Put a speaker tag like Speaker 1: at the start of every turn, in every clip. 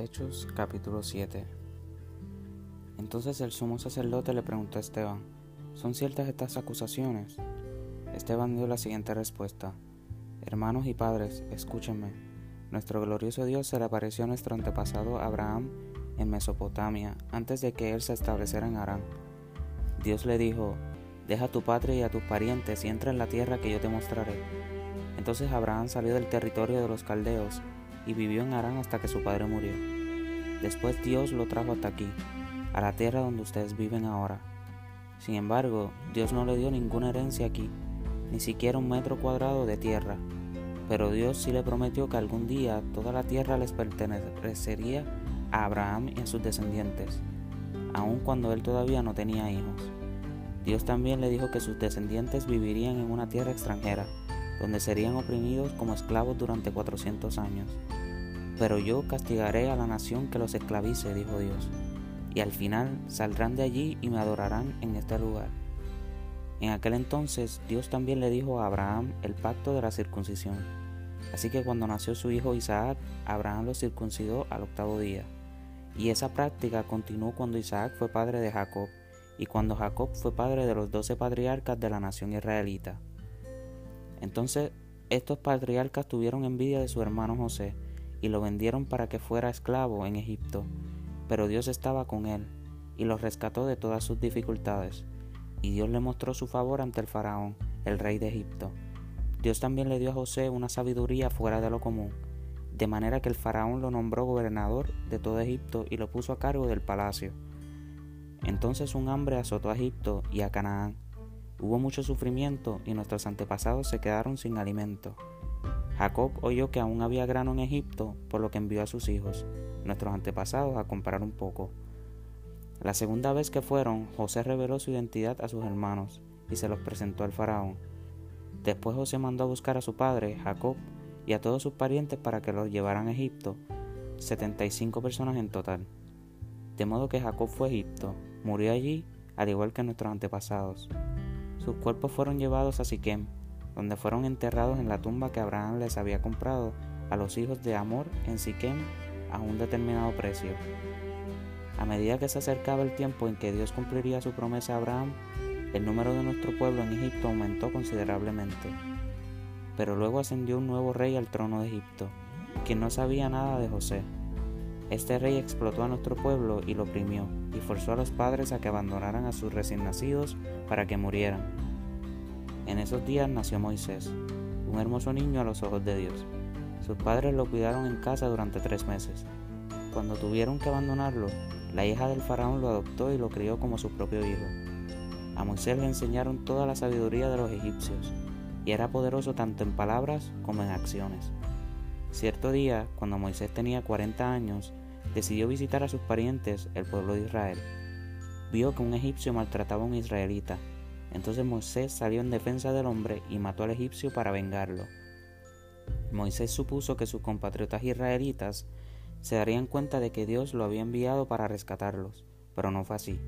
Speaker 1: Hechos capítulo 7 Entonces el sumo sacerdote le preguntó a Esteban, ¿son ciertas estas acusaciones? Esteban dio la siguiente respuesta, Hermanos y padres, escúchenme. Nuestro glorioso Dios se le apareció a nuestro antepasado Abraham en Mesopotamia, antes de que él se estableciera en Harán. Dios le dijo, Deja a tu patria y a tus parientes y entra en la tierra que yo te mostraré. Entonces Abraham salió del territorio de los caldeos y vivió en Harán hasta que su padre murió. Después Dios lo trajo hasta aquí, a la tierra donde ustedes viven ahora. Sin embargo, Dios no le dio ninguna herencia aquí, ni siquiera un metro cuadrado de tierra, pero Dios sí le prometió que algún día toda la tierra les pertenecería a Abraham y a sus descendientes, aun cuando él todavía no tenía hijos. Dios también le dijo que sus descendientes vivirían en una tierra extranjera, donde serían oprimidos como esclavos durante 400 años. Pero yo castigaré a la nación que los esclavice, dijo Dios, y al final saldrán de allí y me adorarán en este lugar. En aquel entonces Dios también le dijo a Abraham el pacto de la circuncisión. Así que cuando nació su hijo Isaac, Abraham lo circuncidó al octavo día. Y esa práctica continuó cuando Isaac fue padre de Jacob y cuando Jacob fue padre de los doce patriarcas de la nación israelita. Entonces estos patriarcas tuvieron envidia de su hermano José y lo vendieron para que fuera esclavo en Egipto, pero Dios estaba con él y lo rescató de todas sus dificultades, y Dios le mostró su favor ante el faraón, el rey de Egipto. Dios también le dio a José una sabiduría fuera de lo común, de manera que el faraón lo nombró gobernador de todo Egipto y lo puso a cargo del palacio. Entonces un hambre azotó a Egipto y a Canaán. Hubo mucho sufrimiento y nuestros antepasados se quedaron sin alimento. Jacob oyó que aún había grano en Egipto, por lo que envió a sus hijos, nuestros antepasados, a comprar un poco. La segunda vez que fueron, José reveló su identidad a sus hermanos y se los presentó al faraón. Después José mandó a buscar a su padre, Jacob, y a todos sus parientes para que los llevaran a Egipto, 75 personas en total. De modo que Jacob fue a Egipto, Murió allí, al igual que nuestros antepasados. Sus cuerpos fueron llevados a Siquem, donde fueron enterrados en la tumba que Abraham les había comprado a los hijos de Amor en Siquem a un determinado precio. A medida que se acercaba el tiempo en que Dios cumpliría su promesa a Abraham, el número de nuestro pueblo en Egipto aumentó considerablemente. Pero luego ascendió un nuevo rey al trono de Egipto, quien no sabía nada de José este rey explotó a nuestro pueblo y lo oprimió, y forzó a los padres a que abandonaran a sus recién nacidos para que murieran. En esos días nació Moisés, un hermoso niño a los ojos de Dios. Sus padres lo cuidaron en casa durante tres meses. Cuando tuvieron que abandonarlo, la hija del faraón lo adoptó y lo crió como su propio hijo. A Moisés le enseñaron toda la sabiduría de los egipcios, y era poderoso tanto en palabras como en acciones. Cierto día, cuando Moisés tenía 40 años, decidió visitar a sus parientes, el pueblo de Israel. Vio que un egipcio maltrataba a un israelita. Entonces Moisés salió en defensa del hombre y mató al egipcio para vengarlo. Moisés supuso que sus compatriotas israelitas se darían cuenta de que Dios lo había enviado para rescatarlos, pero no fue así.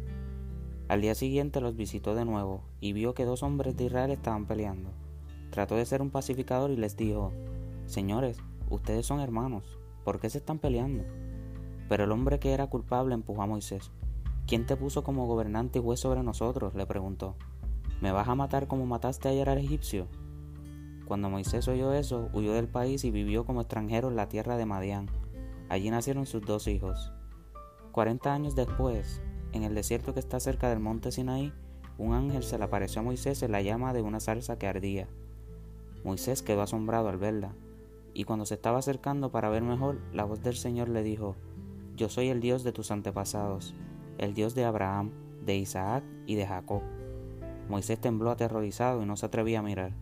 Speaker 1: Al día siguiente los visitó de nuevo y vio que dos hombres de Israel estaban peleando. Trató de ser un pacificador y les dijo, Señores, ustedes son hermanos, ¿por qué se están peleando? Pero el hombre que era culpable empujó a Moisés. ¿Quién te puso como gobernante y juez sobre nosotros? le preguntó. ¿Me vas a matar como mataste ayer al egipcio? Cuando Moisés oyó eso, huyó del país y vivió como extranjero en la tierra de Madián. Allí nacieron sus dos hijos. Cuarenta años después, en el desierto que está cerca del monte Sinaí, un ángel se le apareció a Moisés en la llama de una salsa que ardía. Moisés quedó asombrado al verla, y cuando se estaba acercando para ver mejor, la voz del Señor le dijo, yo soy el Dios de tus antepasados, el Dios de Abraham, de Isaac y de Jacob. Moisés tembló aterrorizado y no se atrevía a mirar.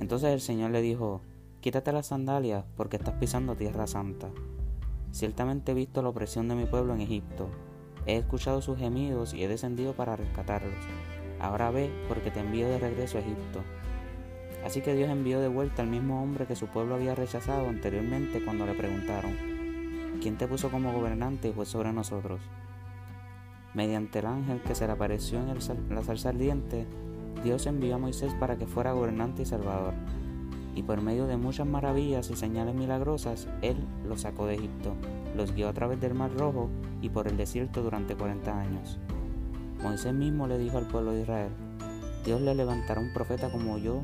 Speaker 1: Entonces el Señor le dijo, Quítate las sandalias porque estás pisando tierra santa. Ciertamente he visto la opresión de mi pueblo en Egipto. He escuchado sus gemidos y he descendido para rescatarlos. Ahora ve porque te envío de regreso a Egipto. Así que Dios envió de vuelta al mismo hombre que su pueblo había rechazado anteriormente cuando le preguntaron, ¿Quién te puso como gobernante y fue sobre nosotros? Mediante el ángel que se le apareció en la salsa ardiente, Dios envió a Moisés para que fuera gobernante y salvador. y por medio de muchas maravillas y señales milagrosas, Él los sacó de Egipto, los guió a través del Mar Rojo y por el desierto durante 40 años. Moisés mismo le dijo al pueblo de Israel, Dios le levantará un profeta como yo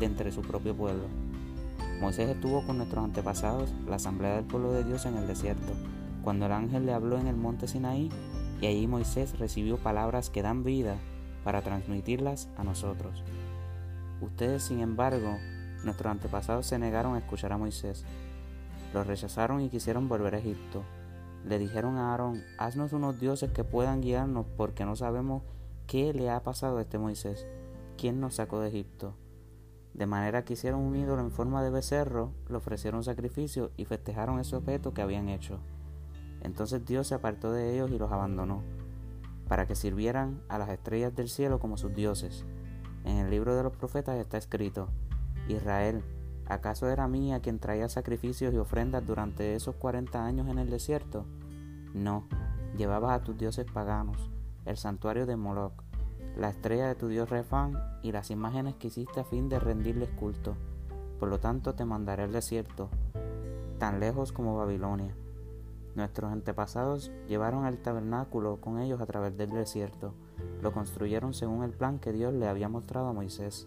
Speaker 1: de entre su propio pueblo. Moisés estuvo con nuestros antepasados, la asamblea del pueblo de Dios en el desierto, cuando el ángel le habló en el monte Sinaí, y allí Moisés recibió palabras que dan vida para transmitirlas a nosotros. Ustedes, sin embargo, nuestros antepasados se negaron a escuchar a Moisés. Lo rechazaron y quisieron volver a Egipto. Le dijeron a Aarón, haznos unos dioses que puedan guiarnos porque no sabemos qué le ha pasado a este Moisés, quien nos sacó de Egipto. De manera que hicieron un ídolo en forma de becerro, le ofrecieron sacrificio y festejaron ese objeto que habían hecho. Entonces Dios se apartó de ellos y los abandonó, para que sirvieran a las estrellas del cielo como sus dioses. En el libro de los profetas está escrito, Israel, ¿acaso era mía quien traía sacrificios y ofrendas durante esos cuarenta años en el desierto? No, llevabas a tus dioses paganos, el santuario de Moloch, la estrella de tu dios Refán y las imágenes que hiciste a fin de rendirles culto. Por lo tanto te mandaré al desierto, tan lejos como Babilonia. Nuestros antepasados llevaron el tabernáculo con ellos a través del desierto. Lo construyeron según el plan que Dios le había mostrado a Moisés.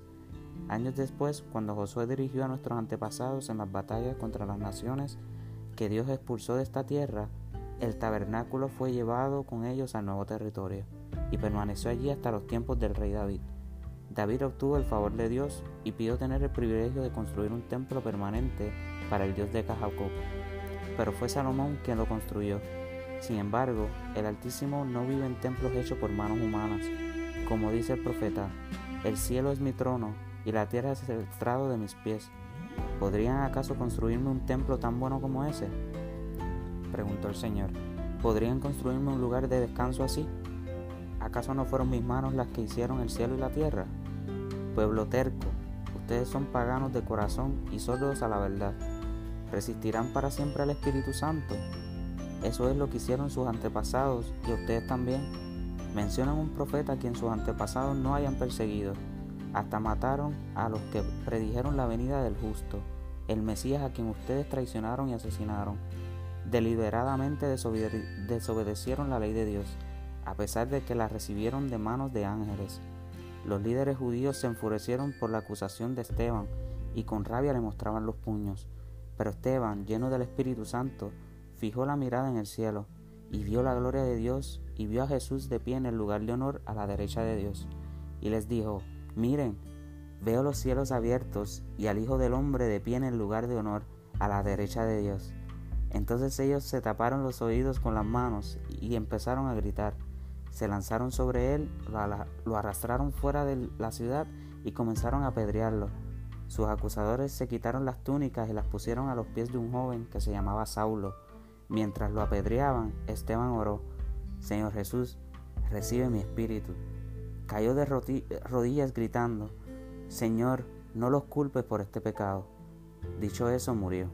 Speaker 1: Años después, cuando Josué dirigió a nuestros antepasados en las batallas contra las naciones que Dios expulsó de esta tierra, el tabernáculo fue llevado con ellos al nuevo territorio y permaneció allí hasta los tiempos del rey David. David obtuvo el favor de Dios y pidió tener el privilegio de construir un templo permanente para el Dios de Jacob. Pero fue Salomón quien lo construyó. Sin embargo, el Altísimo no vive en templos hechos por manos humanas. Como dice el profeta, el cielo es mi trono y la tierra es el estrado de mis pies. ¿Podrían acaso construirme un templo tan bueno como ese? Preguntó el Señor. ¿Podrían construirme un lugar de descanso así? ¿Acaso no fueron mis manos las que hicieron el cielo y la tierra? Pueblo terco, ustedes son paganos de corazón y sordos a la verdad. ¿Resistirán para siempre al Espíritu Santo? Eso es lo que hicieron sus antepasados y ustedes también. Mencionan un profeta a quien sus antepasados no hayan perseguido hasta mataron a los que predijeron la venida del justo, el Mesías a quien ustedes traicionaron y asesinaron. Deliberadamente desobedecieron la ley de Dios, a pesar de que la recibieron de manos de ángeles. Los líderes judíos se enfurecieron por la acusación de Esteban y con rabia le mostraban los puños. Pero Esteban, lleno del Espíritu Santo, fijó la mirada en el cielo y vio la gloria de Dios y vio a Jesús de pie en el lugar de honor a la derecha de Dios. Y les dijo, Miren, veo los cielos abiertos y al Hijo del Hombre de pie en el lugar de honor a la derecha de Dios. Entonces ellos se taparon los oídos con las manos y empezaron a gritar. Se lanzaron sobre él, lo arrastraron fuera de la ciudad y comenzaron a apedrearlo. Sus acusadores se quitaron las túnicas y las pusieron a los pies de un joven que se llamaba Saulo. Mientras lo apedreaban, Esteban oró, Señor Jesús, recibe mi espíritu cayó de rodillas gritando, Señor, no los culpes por este pecado. Dicho eso, murió.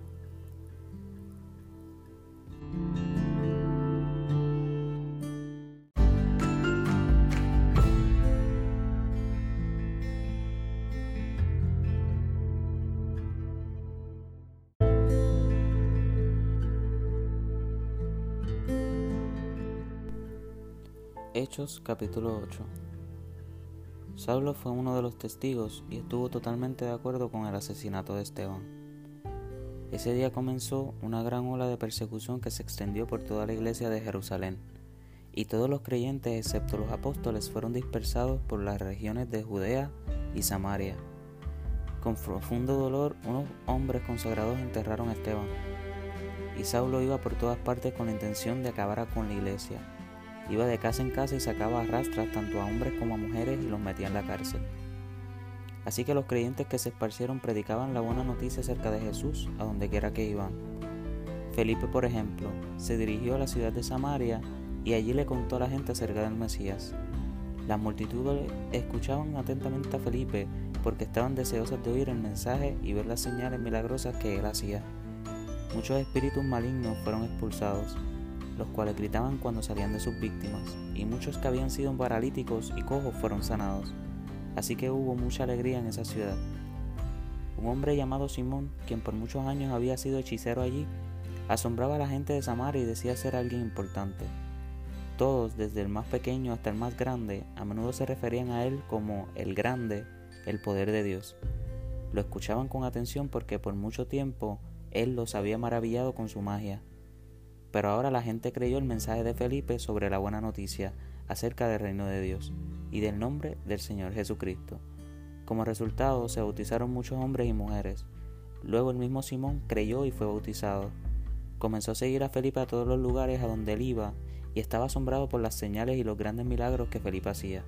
Speaker 1: Hechos capítulo 8 Saulo fue uno de los testigos y estuvo totalmente de acuerdo con el asesinato de Esteban. Ese día comenzó una gran ola de persecución que se extendió por toda la iglesia de Jerusalén, y todos los creyentes excepto los apóstoles fueron dispersados por las regiones de Judea y Samaria. Con profundo dolor, unos hombres consagrados enterraron a Esteban, y Saulo iba por todas partes con la intención de acabar con la iglesia Iba de casa en casa y sacaba a rastras tanto a hombres como a mujeres y los metía en la cárcel. Así que los creyentes que se esparcieron predicaban la buena noticia acerca de Jesús a donde quiera que iban. Felipe, por ejemplo, se dirigió a la ciudad de Samaria y allí le contó a la gente acerca del Mesías. Las multitudes escuchaban atentamente a Felipe porque estaban deseosas de oír el mensaje y ver las señales milagrosas que él hacía. Muchos espíritus malignos fueron expulsados los cuales gritaban cuando salían de sus víctimas, y muchos que habían sido paralíticos y cojos fueron sanados. Así que hubo mucha alegría en esa ciudad. Un hombre llamado Simón, quien por muchos años había sido hechicero allí, asombraba a la gente de Samaria y decía ser alguien importante. Todos, desde el más pequeño hasta el más grande, a menudo se referían a él como el grande, el poder de Dios. Lo escuchaban con atención porque por mucho tiempo él los había maravillado con su magia. Pero ahora la gente creyó el mensaje de Felipe sobre la buena noticia acerca del reino de Dios y del nombre del Señor Jesucristo. Como resultado se bautizaron muchos hombres y mujeres. Luego el mismo Simón creyó y fue bautizado. Comenzó a seguir a Felipe a todos los lugares a donde él iba y estaba asombrado por las señales y los grandes milagros que Felipe hacía.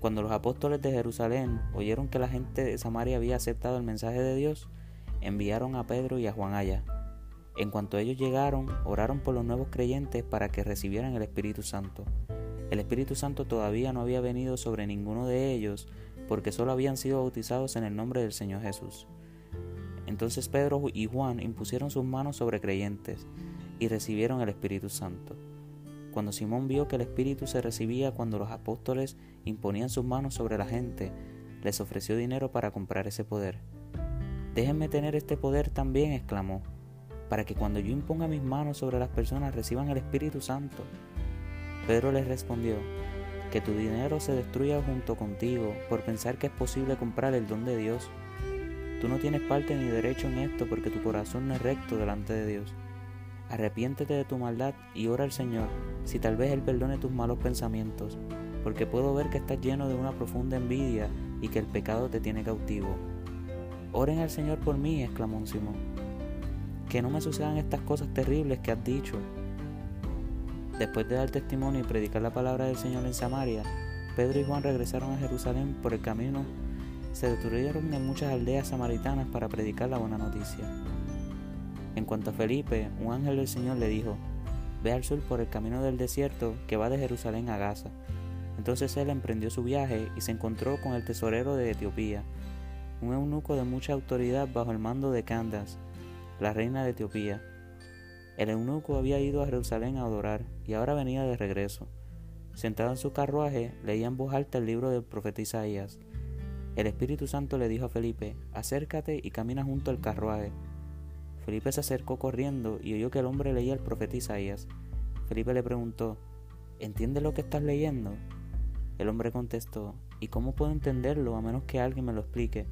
Speaker 1: Cuando los apóstoles de Jerusalén oyeron que la gente de Samaria había aceptado el mensaje de Dios, enviaron a Pedro y a Juan allá. En cuanto ellos llegaron, oraron por los nuevos creyentes para que recibieran el Espíritu Santo. El Espíritu Santo todavía no había venido sobre ninguno de ellos, porque solo habían sido bautizados en el nombre del Señor Jesús. Entonces Pedro y Juan impusieron sus manos sobre creyentes y recibieron el Espíritu Santo. Cuando Simón vio que el Espíritu se recibía cuando los apóstoles imponían sus manos sobre la gente, les ofreció dinero para comprar ese poder. Déjenme tener este poder también, exclamó, para que cuando yo imponga mis manos sobre las personas reciban el Espíritu Santo. Pedro les respondió, que tu dinero se destruya junto contigo por pensar que es posible comprar el don de Dios. Tú no tienes parte ni derecho en esto porque tu corazón no es recto delante de Dios. Arrepiéntete de tu maldad y ora al Señor, si tal vez Él perdone tus malos pensamientos, porque puedo ver que estás lleno de una profunda envidia y que el pecado te tiene cautivo. Oren al Señor por mí, exclamó Simón. Que no me sucedan estas cosas terribles que has dicho. Después de dar testimonio y predicar la palabra del Señor en Samaria, Pedro y Juan regresaron a Jerusalén por el camino. Se detuvieron en muchas aldeas samaritanas para predicar la buena noticia. En cuanto a Felipe, un ángel del Señor le dijo, Ve al sur por el camino del desierto que va de Jerusalén a Gaza. Entonces él emprendió su viaje y se encontró con el tesorero de Etiopía, un eunuco de mucha autoridad bajo el mando de Candace, la reina de Etiopía. El eunuco había ido a Jerusalén a adorar y ahora venía de regreso. Sentado en su carruaje, leía en voz alta el libro del profeta Isaías. El Espíritu Santo le dijo a Felipe, acércate y camina junto al carruaje. Felipe se acercó corriendo y oyó que el hombre leía el profeta Isaías. Felipe le preguntó, ¿Entiendes lo que estás leyendo? El hombre contestó, ¿y cómo puedo entenderlo a menos que alguien me lo explique?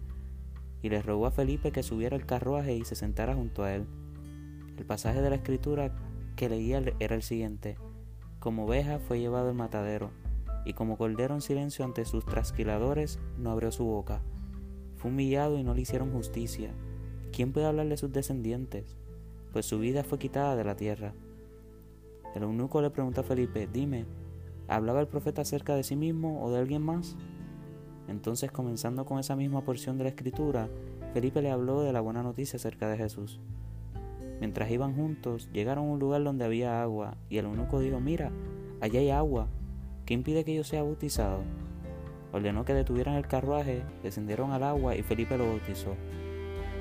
Speaker 1: Y le rogó a Felipe que subiera al carruaje y se sentara junto a él. El pasaje de la escritura que leía era el siguiente, como oveja fue llevado al matadero, y como cordero en silencio ante sus trasquiladores no abrió su boca. Fue humillado y no le hicieron justicia ¿quién puede hablar de sus descendientes? Pues su vida fue quitada de la tierra. El eunuco le preguntó a Felipe, dime, ¿hablaba el profeta acerca de sí mismo o de alguien más? Entonces, comenzando con esa misma porción de la escritura, Felipe le habló de la buena noticia acerca de Jesús. Mientras iban juntos, llegaron a un lugar donde había agua, y el eunuco dijo, mira, allá hay agua, ¿qué impide que yo sea bautizado? Ordenó que detuvieran el carruaje, descendieron al agua y Felipe lo bautizó.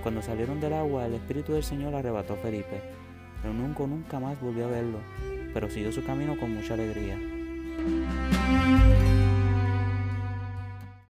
Speaker 1: Cuando salieron del agua, el Espíritu del Señor arrebató a Felipe. pero nunca, nunca más volvió a verlo, pero siguió su camino con mucha alegría.